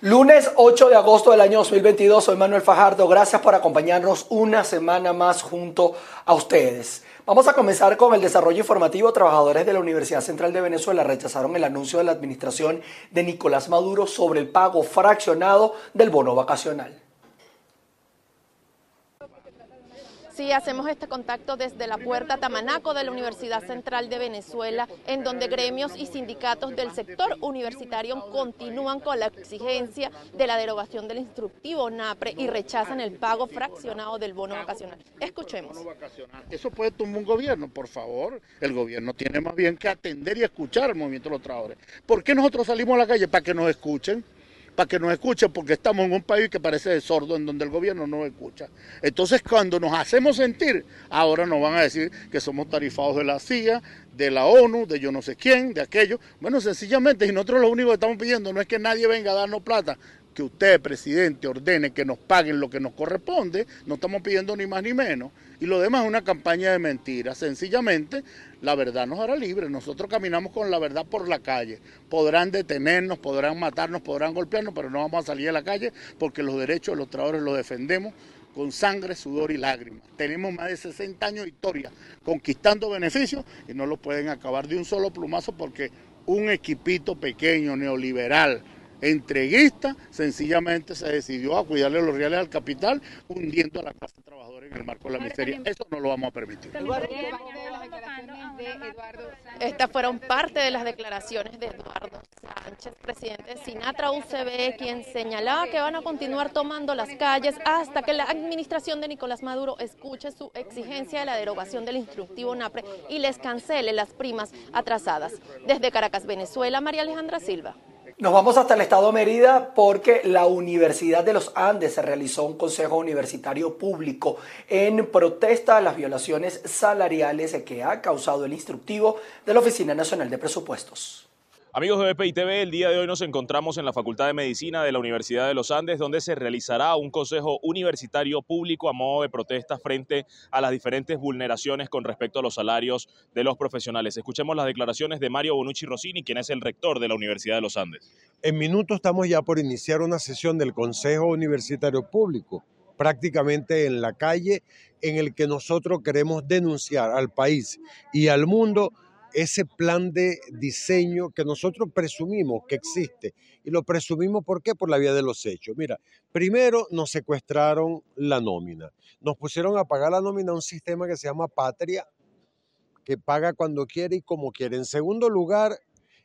Lunes 8 de agosto del año 2022, soy Manuel Fajardo. Gracias por acompañarnos una semana más junto a ustedes. Vamos a comenzar con el desarrollo informativo. Trabajadores de la Universidad Central de Venezuela rechazaron el anuncio de la administración de Nicolás Maduro sobre el pago fraccionado del bono vacacional. Sí, hacemos este contacto desde la puerta Tamanaco de la Universidad Central de Venezuela, en donde gremios y sindicatos del sector universitario continúan con la exigencia de la derogación del instructivo NAPRE y rechazan el pago fraccionado del bono vacacional. Escuchemos. Eso puede tumbar un gobierno, por favor. El gobierno tiene más bien que atender y escuchar al movimiento de los trabajadores. ¿Por qué nosotros salimos a la calle? Para que nos escuchen para que nos escuchen, porque estamos en un país que parece de sordo, en donde el gobierno no escucha. Entonces, cuando nos hacemos sentir, ahora nos van a decir que somos tarifados de la CIA, de la ONU, de yo no sé quién, de aquello. Bueno, sencillamente, y nosotros lo único que estamos pidiendo no es que nadie venga a darnos plata, que usted, presidente, ordene que nos paguen lo que nos corresponde, no estamos pidiendo ni más ni menos. Y lo demás es una campaña de mentiras. Sencillamente, la verdad nos hará libres. Nosotros caminamos con la verdad por la calle. Podrán detenernos, podrán matarnos, podrán golpearnos, pero no vamos a salir a la calle porque los derechos de los trabajadores los defendemos con sangre, sudor y lágrimas. Tenemos más de 60 años de historia conquistando beneficios y no lo pueden acabar de un solo plumazo porque un equipito pequeño, neoliberal, entreguista, sencillamente se decidió a cuidarle los reales al capital, hundiendo a la clase trabajadora en el marco de la miseria. Eso no lo vamos a permitir. Estas fueron parte de las declaraciones de Eduardo Sánchez, presidente de Sinatra UCB, quien señalaba que van a continuar tomando las calles hasta que la administración de Nicolás Maduro escuche su exigencia de la derogación del instructivo NAPRE y les cancele las primas atrasadas. Desde Caracas, Venezuela, María Alejandra Silva. Nos vamos hasta el estado de Mérida porque la Universidad de los Andes realizó un consejo universitario público en protesta a las violaciones salariales que ha causado el instructivo de la Oficina Nacional de Presupuestos. Amigos de BPI TV, el día de hoy nos encontramos en la Facultad de Medicina de la Universidad de los Andes, donde se realizará un consejo universitario público a modo de protesta frente a las diferentes vulneraciones con respecto a los salarios de los profesionales. Escuchemos las declaraciones de Mario Bonucci Rossini, quien es el rector de la Universidad de los Andes. En minutos estamos ya por iniciar una sesión del Consejo Universitario Público prácticamente en la calle, en el que nosotros queremos denunciar al país y al mundo ese plan de diseño que nosotros presumimos que existe. Y lo presumimos ¿por qué? Por la vía de los hechos. Mira, primero nos secuestraron la nómina. Nos pusieron a pagar la nómina a un sistema que se llama Patria, que paga cuando quiere y como quiere. En segundo lugar,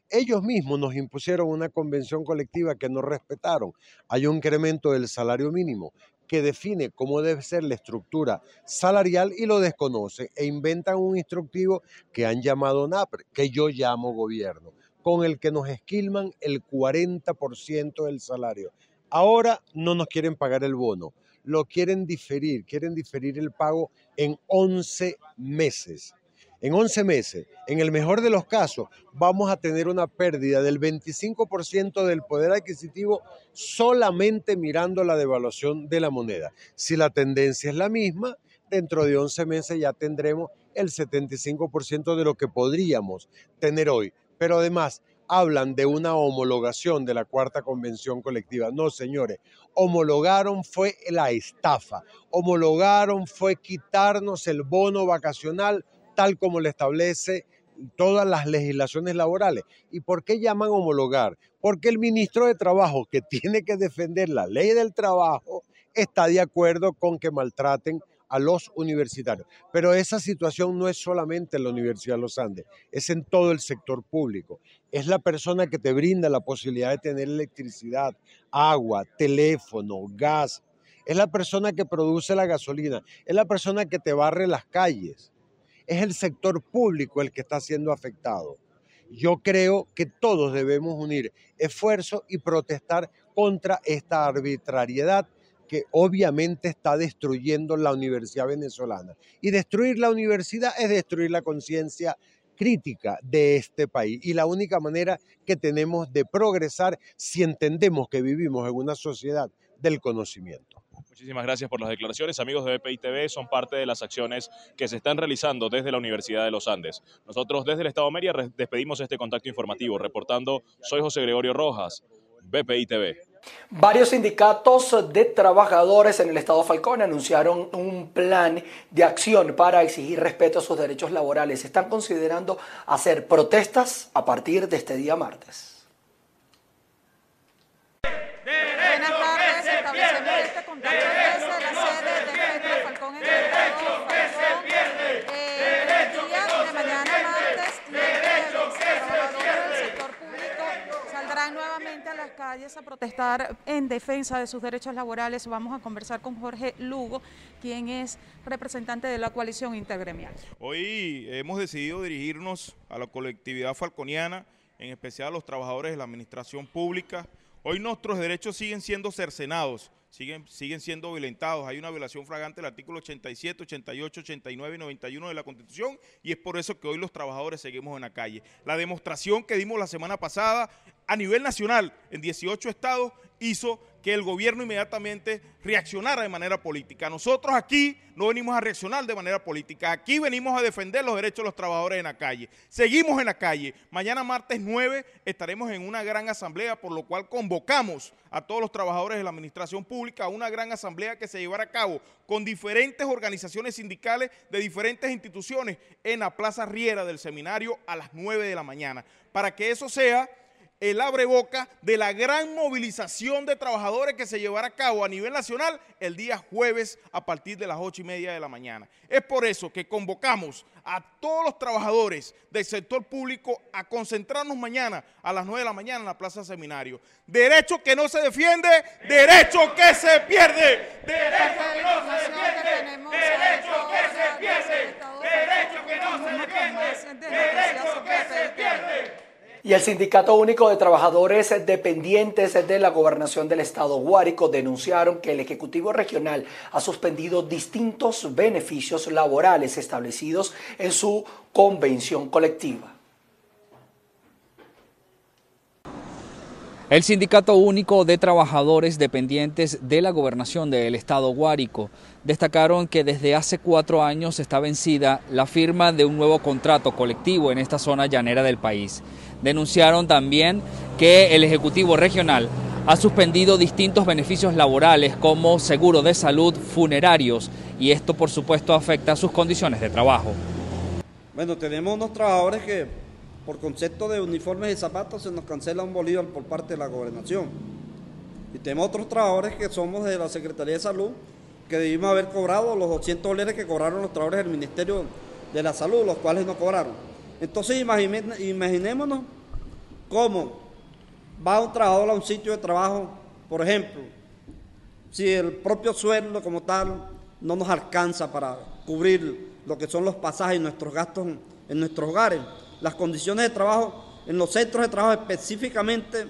ellos mismos nos impusieron una convención colectiva que no respetaron. Hay un incremento del salario mínimo que define cómo debe ser la estructura salarial y lo desconocen e inventan un instructivo que han llamado NAPRE, que yo llamo gobierno, con el que nos esquilman el 40% del salario. Ahora no nos quieren pagar el bono, lo quieren diferir, quieren diferir el pago en 11 meses en 11 meses, en el mejor de los casos, vamos a tener una pérdida del 25% del poder adquisitivo solamente mirando la devaluación de la moneda. Si la tendencia es la misma, dentro de 11 meses ya tendremos el 75% de lo que podríamos tener hoy. Pero además, hablan de una homologación de la cuarta convención colectiva. No, señores, homologaron fue la estafa, homologaron fue quitarnos el bono vacacional tal como le establece todas las legislaciones laborales. ¿Y por qué llaman homologar? Porque el ministro de Trabajo, que tiene que defender la ley del trabajo, está de acuerdo con que maltraten a los universitarios. Pero esa situación no es solamente en la Universidad de los Andes, es en todo el sector público. Es la persona que te brinda la posibilidad de tener electricidad, agua, teléfono, gas. Es la persona que produce la gasolina, es la persona que te barre las calles es el sector público el que está siendo afectado. Yo creo que todos debemos unir esfuerzos y protestar contra esta arbitrariedad que obviamente está destruyendo la universidad venezolana. Y destruir la universidad es destruir la conciencia crítica de este país. Y la única manera que tenemos de progresar si entendemos que vivimos en una sociedad del conocimiento. Muchísimas gracias por las declaraciones. Amigos de BPI TV, son parte de las acciones que se están realizando desde la Universidad de los Andes. Nosotros desde el Estado Mérida despedimos este contacto informativo. Reportando, soy José Gregorio Rojas, BPI TV. Varios sindicatos de trabajadores en el estado Falcón anunciaron un plan de acción para exigir respeto a sus derechos laborales. Están considerando hacer protestas a partir de este día martes. Buenas tardes, establecemos este contacto desde la sede de Petro Falcón en el estado Falcón. Eh, el día de mañana martes, los trabajadores del sector público saldrán nuevamente a las calles a protestar en defensa de sus derechos laborales. Vamos a conversar con Jorge Lugo, quien es representante de la coalición intergremial. Hoy hemos decidido dirigirnos a la colectividad falconiana, en especial a los trabajadores de la administración pública. Hoy nuestros derechos siguen siendo cercenados, siguen, siguen siendo violentados. Hay una violación flagrante del artículo 87, 88, 89 y 91 de la Constitución y es por eso que hoy los trabajadores seguimos en la calle. La demostración que dimos la semana pasada a nivel nacional en 18 estados hizo que el gobierno inmediatamente reaccionara de manera política. Nosotros aquí no venimos a reaccionar de manera política, aquí venimos a defender los derechos de los trabajadores en la calle. Seguimos en la calle. Mañana martes 9 estaremos en una gran asamblea, por lo cual convocamos a todos los trabajadores de la administración pública una gran asamblea que se llevará a cabo con diferentes organizaciones sindicales de diferentes instituciones en la Plaza Riera del Seminario a las 9 de la mañana, para que eso sea el abre boca de la gran movilización de trabajadores que se llevará a cabo a nivel nacional el día jueves a partir de las ocho y media de la mañana. Es por eso que convocamos a todos los trabajadores del sector público a concentrarnos mañana a las nueve de la mañana en la Plaza Seminario. Derecho que no se defiende, derecho que se pierde. Derecho que no se defiende, derecho que se pierde, derecho que no se defiende, derecho que se pierde. Y el Sindicato Único de Trabajadores Dependientes de la Gobernación del Estado Guárico denunciaron que el Ejecutivo Regional ha suspendido distintos beneficios laborales establecidos en su convención colectiva. El Sindicato Único de Trabajadores Dependientes de la Gobernación del Estado Guárico destacaron que desde hace cuatro años está vencida la firma de un nuevo contrato colectivo en esta zona llanera del país. Denunciaron también que el Ejecutivo Regional ha suspendido distintos beneficios laborales como seguro de salud, funerarios y esto por supuesto afecta a sus condiciones de trabajo. Bueno, tenemos unos trabajadores que por concepto de uniformes y zapatos se nos cancela un bolívar por parte de la gobernación. Y tenemos otros trabajadores que somos de la Secretaría de Salud que debimos haber cobrado los 200 dólares que cobraron los trabajadores del Ministerio de la Salud, los cuales no cobraron. Entonces imaginémonos cómo va un trabajador a un sitio de trabajo, por ejemplo, si el propio sueldo como tal no nos alcanza para cubrir lo que son los pasajes y nuestros gastos en nuestros hogares las condiciones de trabajo en los centros de trabajo, específicamente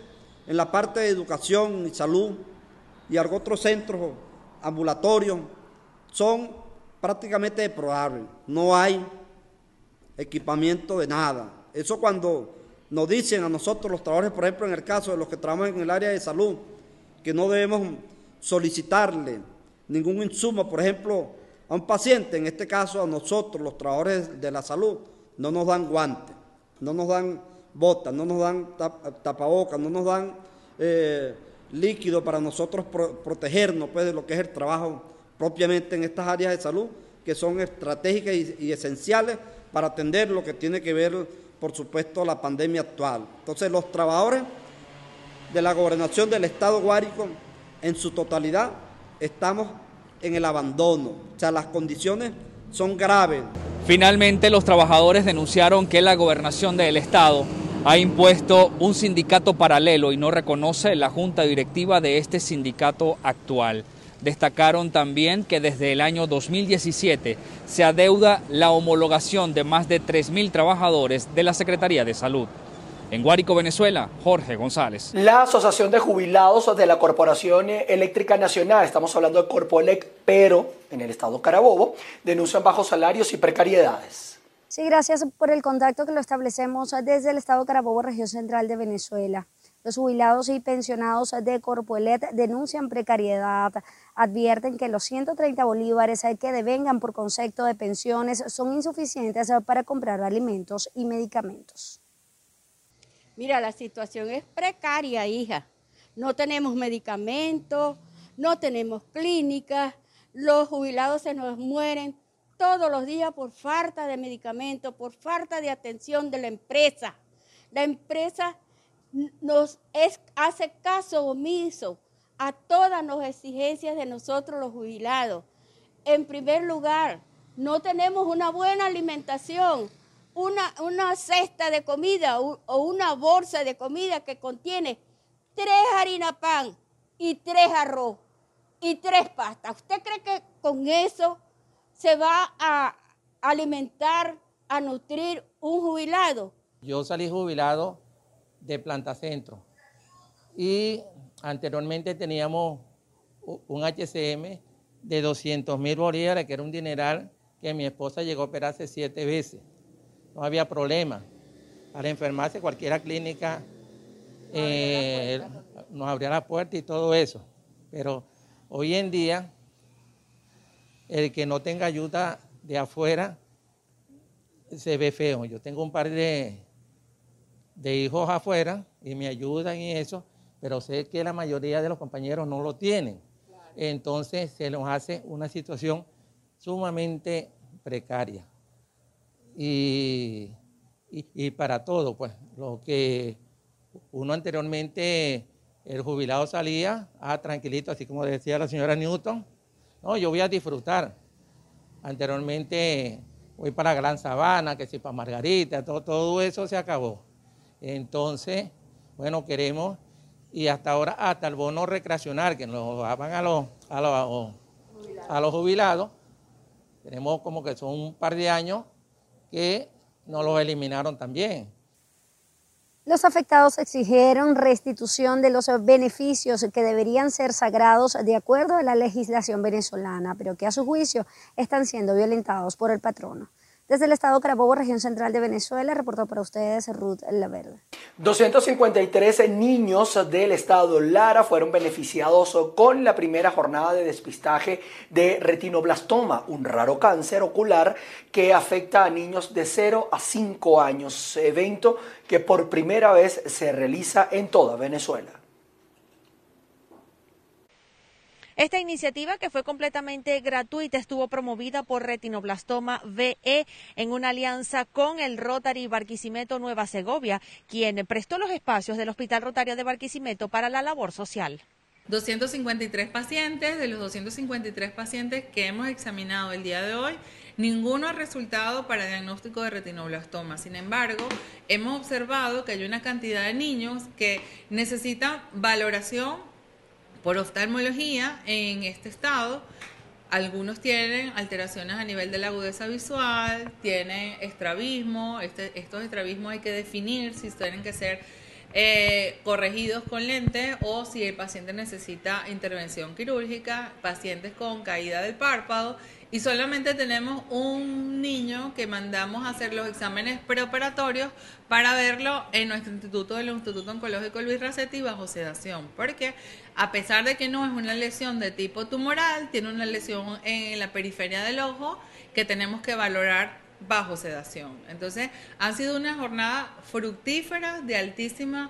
en la parte de educación y salud y otros centros ambulatorios, son prácticamente deplorables. No hay equipamiento de nada. Eso cuando nos dicen a nosotros los trabajadores, por ejemplo, en el caso de los que trabajan en el área de salud, que no debemos solicitarle ningún insumo, por ejemplo, a un paciente, en este caso a nosotros, los trabajadores de la salud, no nos dan guantes no nos dan botas, no nos dan tapabocas, no nos dan eh, líquido para nosotros protegernos pues, de lo que es el trabajo propiamente en estas áreas de salud, que son estratégicas y, esenciales para atender lo que tiene que ver, por supuesto, la pandemia actual. Entonces, los trabajadores de la gobernación del Estado Guárico, en su totalidad, estamos en el abandono. O sea, las condiciones son graves. Finalmente, los trabajadores denunciaron que la gobernación del Estado ha impuesto un sindicato paralelo y no reconoce la junta directiva de este sindicato actual. Destacaron también que desde el año 2017 se adeuda la homologación de más de 3.000 trabajadores de la Secretaría de Salud. En Guárico, Venezuela, Jorge González. La Asociación de Jubilados de la Corporación Eléctrica Nacional, estamos hablando de Corpoelec, pero en el estado Carabobo, denuncian bajos salarios y precariedades. Sí, gracias por el contacto que lo establecemos desde el estado Carabobo, región central de Venezuela. Los jubilados y pensionados de Corpoelet denuncian precariedad, advierten que los 130 bolívares que devengan por concepto de pensiones son insuficientes para comprar alimentos y medicamentos. Mira, la situación es precaria, hija. no tenemos medicamentos, no tenemos clínicas, los jubilados se nos mueren todos los días por falta de medicamentos, por falta de atención de la empresa. La empresa nos hace caso omiso a todas las exigencias de nosotros los jubilados. En primer lugar, no tenemos una buena alimentación, una, una cesta de comida o una bolsa de comida que contiene tres harina pan y tres arroz y tres pastas. ¿Usted cree que con eso se va a alimentar, a nutrir un jubilado? Yo salí jubilado de Planta Centro y anteriormente teníamos un HCM de 200 mil bolívares, que era un dineral que mi esposa llegó a operarse siete veces. No había problema. Para enfermarse, cualquier clínica eh, nos abría la puerta y todo eso. Pero hoy en día, el que no tenga ayuda de afuera se ve feo. Yo tengo un par de, de hijos afuera y me ayudan y eso, pero sé que la mayoría de los compañeros no lo tienen. Entonces se nos hace una situación sumamente precaria. Y, y, para todo, pues, lo que uno anteriormente, el jubilado salía, ah, tranquilito, así como decía la señora Newton, no, yo voy a disfrutar. Anteriormente voy para Gran Sabana, que si para Margarita, todo, todo eso se acabó. Entonces, bueno, queremos, y hasta ahora, hasta el bono recreacional, que nos daban a los, a los, a los jubilados, tenemos como que son un par de años que nos los eliminaron también. Los afectados exigieron restitución de los beneficios que deberían ser sagrados de acuerdo a la legislación venezolana, pero que a su juicio están siendo violentados por el patrono. Desde el estado Carabobo, región central de Venezuela, reportó para ustedes Ruth Laverde. 253 niños del estado Lara fueron beneficiados con la primera jornada de despistaje de retinoblastoma, un raro cáncer ocular que afecta a niños de 0 a 5 años, evento que por primera vez se realiza en toda Venezuela. Esta iniciativa, que fue completamente gratuita, estuvo promovida por Retinoblastoma VE en una alianza con el Rotary Barquisimeto Nueva Segovia, quien prestó los espacios del Hospital Rotario de Barquisimeto para la labor social. 253 pacientes, de los 253 pacientes que hemos examinado el día de hoy, ninguno ha resultado para diagnóstico de retinoblastoma. Sin embargo, hemos observado que hay una cantidad de niños que necesitan valoración por oftalmología en este estado. Algunos tienen alteraciones a nivel de la agudeza visual, tienen estrabismo, este, estos estrabismos hay que definir si tienen que ser eh, corregidos con lentes o si el paciente necesita intervención quirúrgica, pacientes con caída del párpado y solamente tenemos un niño que mandamos a hacer los exámenes preoperatorios para verlo en nuestro instituto del Instituto Oncológico Luis Racetti bajo sedación, porque a pesar de que no es una lesión de tipo tumoral, tiene una lesión en la periferia del ojo que tenemos que valorar bajo sedación. Entonces, han sido una jornada fructífera de altísima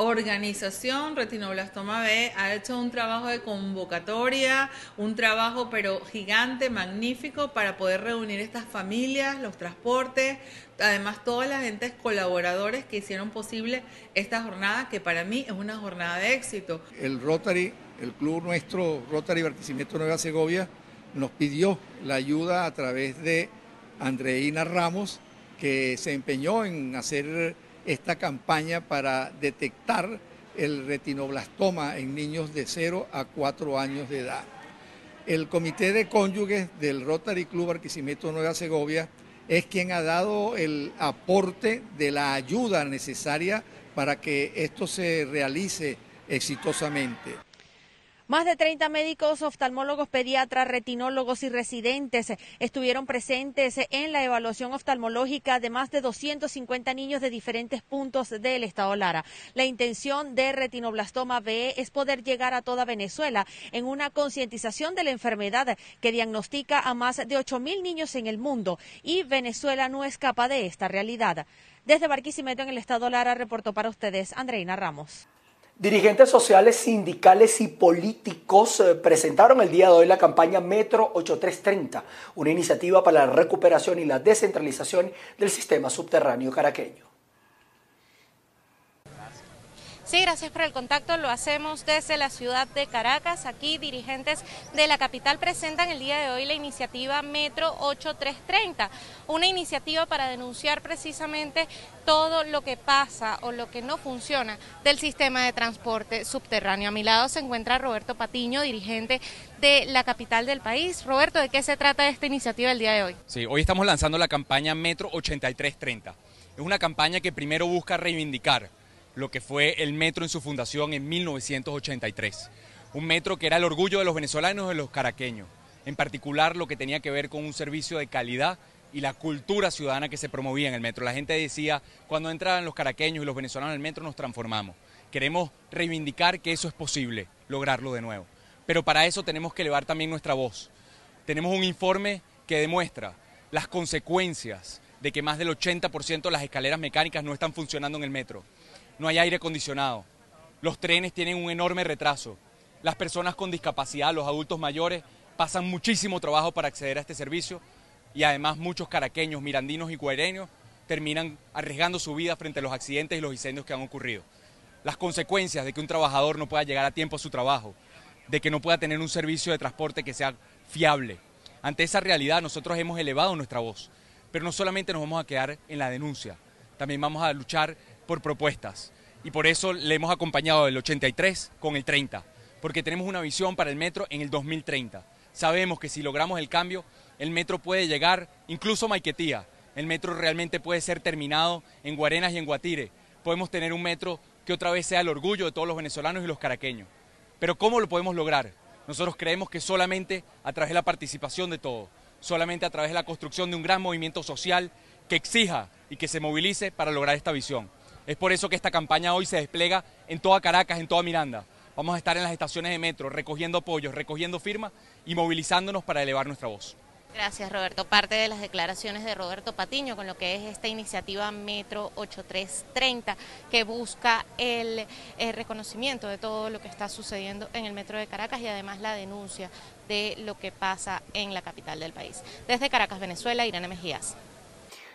organización Retinoblastoma B ha hecho un trabajo de convocatoria, un trabajo pero gigante, magnífico para poder reunir estas familias, los transportes, además todas las gentes colaboradores que hicieron posible esta jornada que para mí es una jornada de éxito. El Rotary, el club nuestro Rotary Barquisimeto Nueva Segovia nos pidió la ayuda a través de Andreina Ramos que se empeñó en hacer esta campaña para detectar el retinoblastoma en niños de 0 a 4 años de edad. El comité de cónyuges del Rotary Club Arquisimeto Nueva Segovia es quien ha dado el aporte de la ayuda necesaria para que esto se realice exitosamente. Más de 30 médicos, oftalmólogos, pediatras, retinólogos y residentes estuvieron presentes en la evaluación oftalmológica de más de 250 niños de diferentes puntos del estado Lara. La intención de retinoblastoma B es poder llegar a toda Venezuela en una concientización de la enfermedad que diagnostica a más de 8 mil niños en el mundo y Venezuela no escapa de esta realidad. Desde Barquisimeto en el estado Lara reportó para ustedes Andreina Ramos. Dirigentes sociales, sindicales y políticos eh, presentaron el día de hoy la campaña Metro 8330, una iniciativa para la recuperación y la descentralización del sistema subterráneo caraqueño. Sí, gracias por el contacto. Lo hacemos desde la ciudad de Caracas. Aquí dirigentes de la capital presentan el día de hoy la iniciativa Metro 8330, una iniciativa para denunciar precisamente todo lo que pasa o lo que no funciona del sistema de transporte subterráneo. A mi lado se encuentra Roberto Patiño, dirigente de la capital del país. Roberto, ¿de qué se trata esta iniciativa el día de hoy? Sí, hoy estamos lanzando la campaña Metro 8330. Es una campaña que primero busca reivindicar lo que fue el metro en su fundación en 1983. Un metro que era el orgullo de los venezolanos y de los caraqueños, en particular lo que tenía que ver con un servicio de calidad y la cultura ciudadana que se promovía en el metro. La gente decía, cuando entraban los caraqueños y los venezolanos en el metro nos transformamos. Queremos reivindicar que eso es posible, lograrlo de nuevo. Pero para eso tenemos que elevar también nuestra voz. Tenemos un informe que demuestra las consecuencias de que más del 80% de las escaleras mecánicas no están funcionando en el metro no hay aire acondicionado, los trenes tienen un enorme retraso, las personas con discapacidad, los adultos mayores, pasan muchísimo trabajo para acceder a este servicio y además muchos caraqueños, mirandinos y guareños terminan arriesgando su vida frente a los accidentes y los incendios que han ocurrido. Las consecuencias de que un trabajador no pueda llegar a tiempo a su trabajo, de que no pueda tener un servicio de transporte que sea fiable. Ante esa realidad nosotros hemos elevado nuestra voz, pero no solamente nos vamos a quedar en la denuncia, también vamos a luchar por propuestas. Y por eso le hemos acompañado el 83 con el 30, porque tenemos una visión para el metro en el 2030. Sabemos que si logramos el cambio, el metro puede llegar incluso a Maiquetía. El metro realmente puede ser terminado en Guarenas y en Guatire. Podemos tener un metro que otra vez sea el orgullo de todos los venezolanos y los caraqueños. Pero ¿cómo lo podemos lograr? Nosotros creemos que solamente a través de la participación de todos, solamente a través de la construcción de un gran movimiento social que exija y que se movilice para lograr esta visión. Es por eso que esta campaña hoy se despliega en toda Caracas, en toda Miranda. Vamos a estar en las estaciones de metro recogiendo apoyos, recogiendo firmas y movilizándonos para elevar nuestra voz. Gracias, Roberto. Parte de las declaraciones de Roberto Patiño con lo que es esta iniciativa Metro 8330, que busca el, reconocimiento de todo lo que está sucediendo en el Metro de Caracas y además la denuncia de lo que pasa en la capital del país. Desde Caracas, Venezuela, Irene Mejías.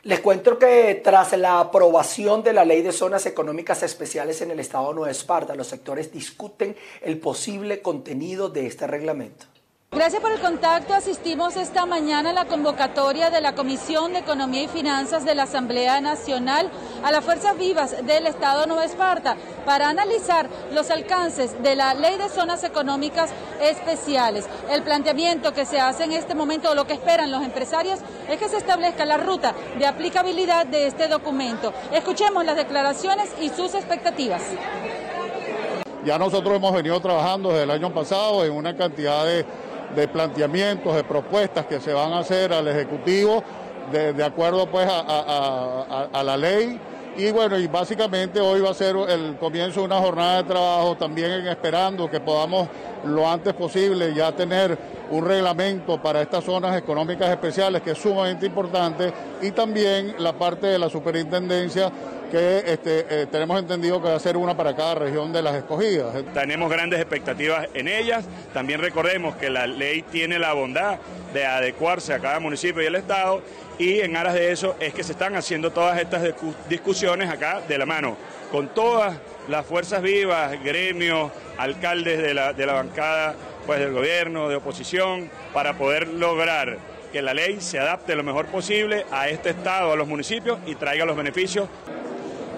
Les cuento que tras la aprobación de la Ley de Zonas Económicas Especiales en el Estado de Nueva Esparta, los sectores discuten el posible contenido de este reglamento. Gracias por el contacto. Asistimos esta mañana a la convocatoria de la Comisión de Economía y Finanzas de la Asamblea Nacional a las fuerzas vivas del Estado Nueva Esparta para analizar los alcances de la Ley de Zonas Económicas Especiales. El planteamiento que se hace en este momento, o lo que esperan los empresarios, es que se establezca la ruta de aplicabilidad de este documento. Escuchemos las declaraciones y sus expectativas. Ya nosotros hemos venido trabajando desde el año pasado en una cantidad de de planteamientos, de propuestas que se van a hacer al Ejecutivo de, acuerdo pues a, a, la ley. Y bueno, y básicamente hoy va a ser el comienzo de una jornada de trabajo también esperando que podamos lo antes posible ya tener un reglamento para estas zonas económicas especiales que es sumamente importante y también la parte de la superintendencia que este, eh, tenemos entendido que va a ser una para cada región de las escogidas. Tenemos grandes expectativas en ellas. También recordemos que la ley tiene la bondad de adecuarse a cada municipio y el Estado y en aras de eso es que se están haciendo todas estas discusiones acá de la mano con todas las fuerzas vivas, gremios, alcaldes de la, de la bancada pues, del gobierno, de oposición, para poder lograr que la ley se adapte lo mejor posible a este Estado, a los municipios y traiga los beneficios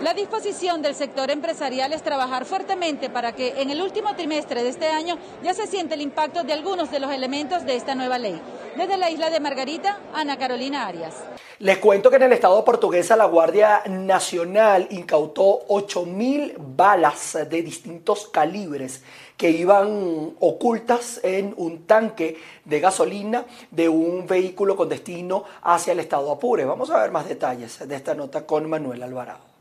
la disposición del sector empresarial es trabajar fuertemente para que en el último trimestre de este año ya se siente el impacto de algunos de los elementos de esta nueva ley. Desde la isla de Margarita, Ana Carolina Arias. Les cuento que en el estado portuguesa la Guardia Nacional incautó 8.000 balas de distintos calibres que iban ocultas en un tanque de gasolina de un vehículo con destino hacia el estado Apure. Vamos a ver más detalles de esta nota con Manuel Alvarado.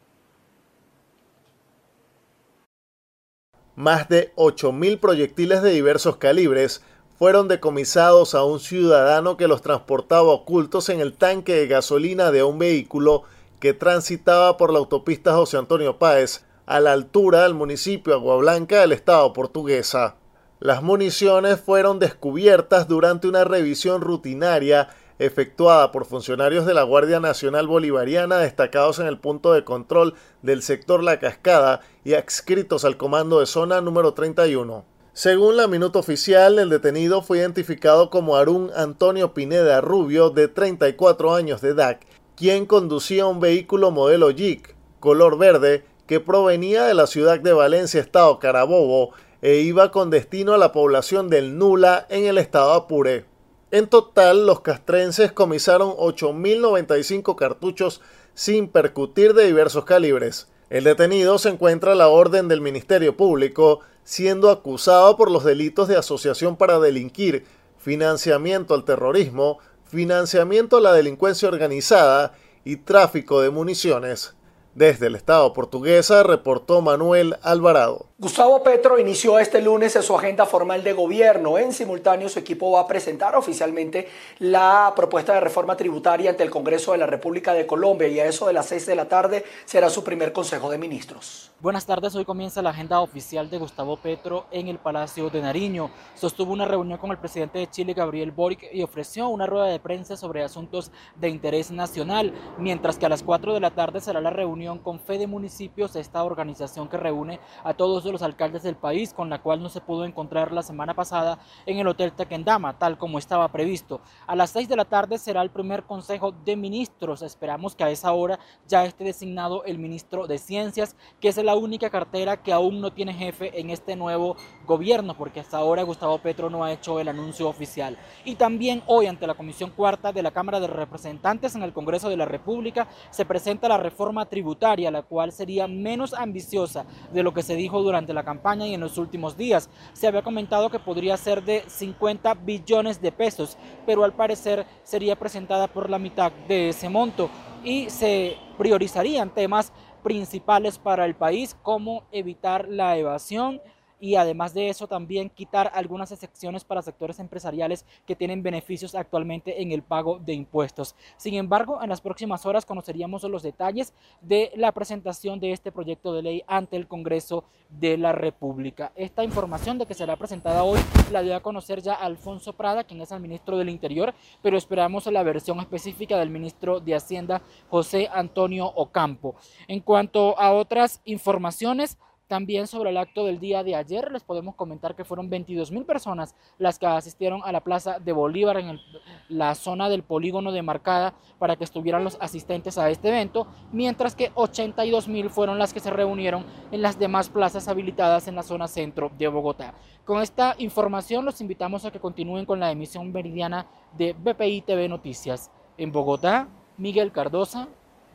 Más de 8.000 proyectiles de diversos calibres fueron decomisados a un ciudadano que los transportaba ocultos en el tanque de gasolina de un vehículo que transitaba por la autopista José Antonio Páez a la altura del municipio Agua Blanca del estado portuguesa. Las municiones fueron descubiertas durante una revisión rutinaria efectuada por funcionarios de la Guardia Nacional Bolivariana destacados en el punto de control del sector La Cascada y adscritos al comando de zona número 31. Según la minuta oficial, el detenido fue identificado como Arún Antonio Pineda Rubio, de 34 años de edad, quien conducía un vehículo modelo Jeep, color verde, que provenía de la ciudad de Valencia, estado Carabobo, e iba con destino a la población del Nula en el estado Apure. En total, los castrenses comisaron 8.095 cartuchos sin percutir de diversos calibres. El detenido se encuentra a la orden del Ministerio Público, siendo acusado por los delitos de asociación para delinquir, financiamiento al terrorismo, financiamiento a la delincuencia organizada y tráfico de municiones. Desde el Estado portuguesa reportó Manuel Alvarado. Gustavo Petro inició este lunes su agenda formal de gobierno. En simultáneo, su equipo va a presentar oficialmente la propuesta de reforma tributaria ante el Congreso de la República de Colombia y a eso de las 6 de la tarde será su primer Consejo de Ministros. Buenas tardes, hoy comienza la agenda oficial de Gustavo Petro en el Palacio de Nariño. Sostuvo una reunión con el presidente de Chile, Gabriel Boric, y ofreció una rueda de prensa sobre asuntos de interés nacional, mientras que a las 4 de la tarde será la reunión con Fede Municipios, esta organización que reúne a todos de los alcaldes del país, con la cual no se pudo encontrar la semana pasada en el Hotel Tequendama, tal como estaba previsto. A las 6 de la tarde será el primer Consejo de Ministros. Esperamos que a esa hora ya esté designado el ministro de Ciencias, que es la única cartera que aún no tiene jefe en este nuevo gobierno, porque hasta ahora Gustavo Petro no ha hecho el anuncio oficial. Y también hoy ante la Comisión Cuarta de la Cámara de Representantes en el Congreso de la República se presenta la reforma tributaria, la cual sería menos ambiciosa de lo que se dijo durante durante la campaña y en los últimos días. Se había comentado que podría ser de 50 billones de pesos, pero al parecer sería presentada por la mitad de ese monto y se priorizarían temas principales para el país como evitar la evasión, y además de eso también quitar algunas excepciones para sectores empresariales que tienen beneficios actualmente en el pago de impuestos. Sin embargo, en las próximas horas conoceríamos los detalles de la presentación de este proyecto de ley ante el Congreso de la República. Esta información de que será presentada hoy la dio a conocer ya Alfonso Prada, quien es el ministro del Interior, pero esperamos la versión específica del ministro de Hacienda, José Antonio Ocampo. En cuanto a otras informaciones, también sobre el acto del día de ayer les podemos comentar que fueron 22 mil personas las que asistieron a la Plaza de Bolívar en la zona del polígono demarcada para que estuvieran los asistentes a este evento, mientras que 82 mil fueron las que se reunieron en las demás plazas habilitadas en la zona centro de Bogotá. Con esta información los invitamos a que continúen con la emisión meridiana de BPI TV Noticias. En Bogotá, Miguel Cardosa,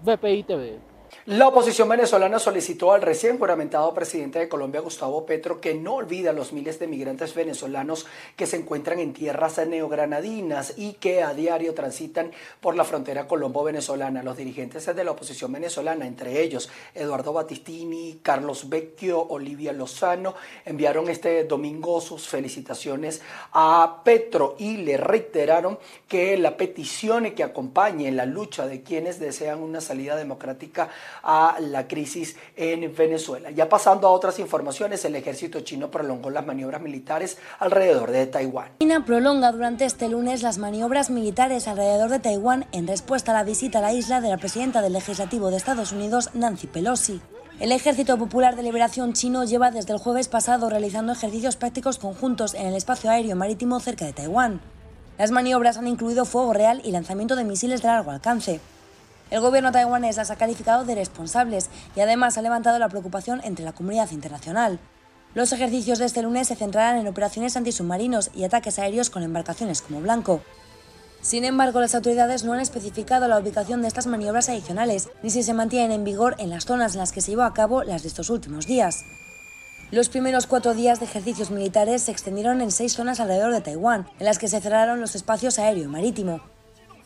BPI TV. La oposición venezolana solicitó al recién juramentado presidente de Colombia, Gustavo Petro, que no olvide a los miles de migrantes venezolanos que se encuentran en tierras neogranadinas y que a diario transitan por la frontera colombo-venezolana. Los dirigentes de la oposición venezolana, entre ellos Eduardo Battistini, Carlos Vecchio, Olivia Lozano, enviaron este domingo sus felicitaciones a Petro y le reiteraron que la petición que acompañe la lucha de quienes desean una salida democrática a la crisis en Venezuela. Ya pasando a otras informaciones, el ejército chino prolongó las maniobras militares alrededor de Taiwán. China prolonga durante este lunes las maniobras militares alrededor de Taiwán en respuesta a la visita a la isla de la presidenta del Legislativo de Estados Unidos, Nancy Pelosi. El Ejército Popular de Liberación chino lleva desde el jueves pasado realizando ejercicios prácticos conjuntos en el espacio aéreo marítimo cerca de Taiwán. Las maniobras han incluido fuego real y lanzamiento de misiles de largo alcance. El gobierno taiwanés las ha calificado de responsables y además ha levantado la preocupación entre la comunidad internacional. Los ejercicios de este lunes se centrarán en operaciones antisubmarinos y ataques aéreos con embarcaciones como Blanco. Sin embargo, las autoridades no han especificado la ubicación de estas maniobras adicionales, ni si se mantienen en vigor en las zonas en las que se llevó a cabo las de estos últimos días. Los primeros cuatro días de ejercicios militares se extendieron en seis zonas alrededor de Taiwán, en las que se cerraron los espacios aéreo y marítimo.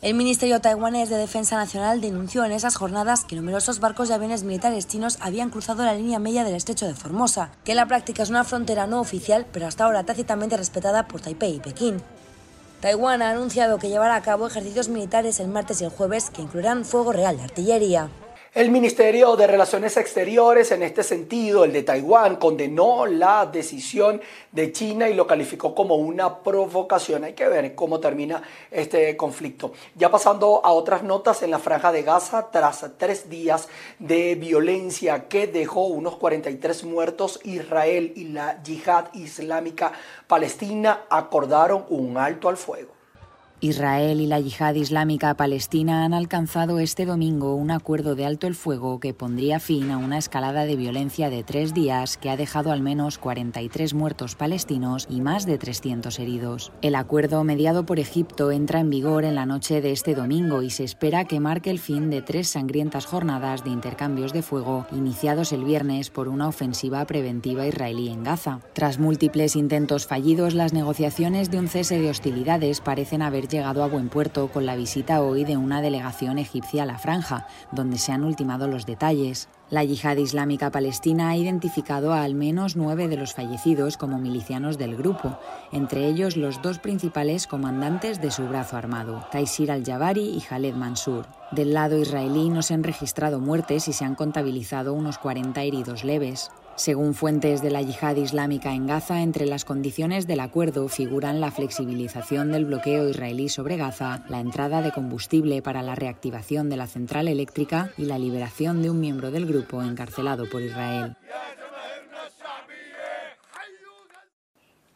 El Ministerio taiwanés de Defensa Nacional denunció en esas jornadas que numerosos barcos y aviones militares chinos habían cruzado la línea media del estrecho de Formosa, que en la práctica es una frontera no oficial, pero hasta ahora tácitamente respetada por Taipei y Pekín. Taiwán ha anunciado que llevará a cabo ejercicios militares el martes y el jueves que incluirán fuego real de artillería. El Ministerio de Relaciones Exteriores, en este sentido, el de Taiwán, condenó la decisión de China y lo calificó como una provocación. Hay que ver cómo termina este conflicto. Ya pasando a otras notas en la franja de Gaza, tras tres días de violencia que dejó unos 43 muertos, Israel y la yihad islámica palestina acordaron un alto al fuego. Israel y la yihad islámica palestina han alcanzado este domingo un acuerdo de alto el fuego que pondría fin a una escalada de violencia de tres días que ha dejado al menos 43 muertos palestinos y más de 300 heridos. El acuerdo mediado por Egipto entra en vigor en la noche de este domingo y se espera que marque el fin de tres sangrientas jornadas de intercambios de fuego iniciados el viernes por una ofensiva preventiva israelí en Gaza. Tras múltiples intentos fallidos, las negociaciones de un cese de hostilidades parecen llegado a buen puerto con la visita hoy de una delegación egipcia a la franja, donde se han ultimado los detalles. La yihad islámica palestina ha identificado a al menos nueve de los fallecidos como milicianos del grupo, entre ellos los dos principales comandantes de su brazo armado, Taisir al-Jabari y Khaled Mansur. Del lado israelí no se han registrado muertes y se han contabilizado unos 40 heridos leves. Según fuentes de la yihad islámica en Gaza, entre las condiciones del acuerdo figuran la flexibilización del bloqueo israelí sobre Gaza, la entrada de combustible para la reactivación de la central eléctrica y la liberación de un miembro del grupo encarcelado por Israel.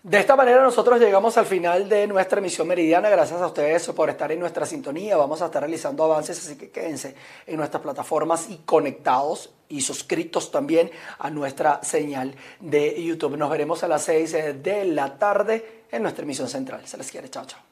De esta manera nosotros llegamos al final de nuestra emisión meridiana. Gracias a ustedes por estar en nuestra sintonía. Vamos a estar realizando avances, así que quédense en nuestras plataformas y conectados y suscritos también a nuestra señal de YouTube. Nos veremos a las 6 de la tarde en nuestra emisión central. Se les quiere. Chao, chao.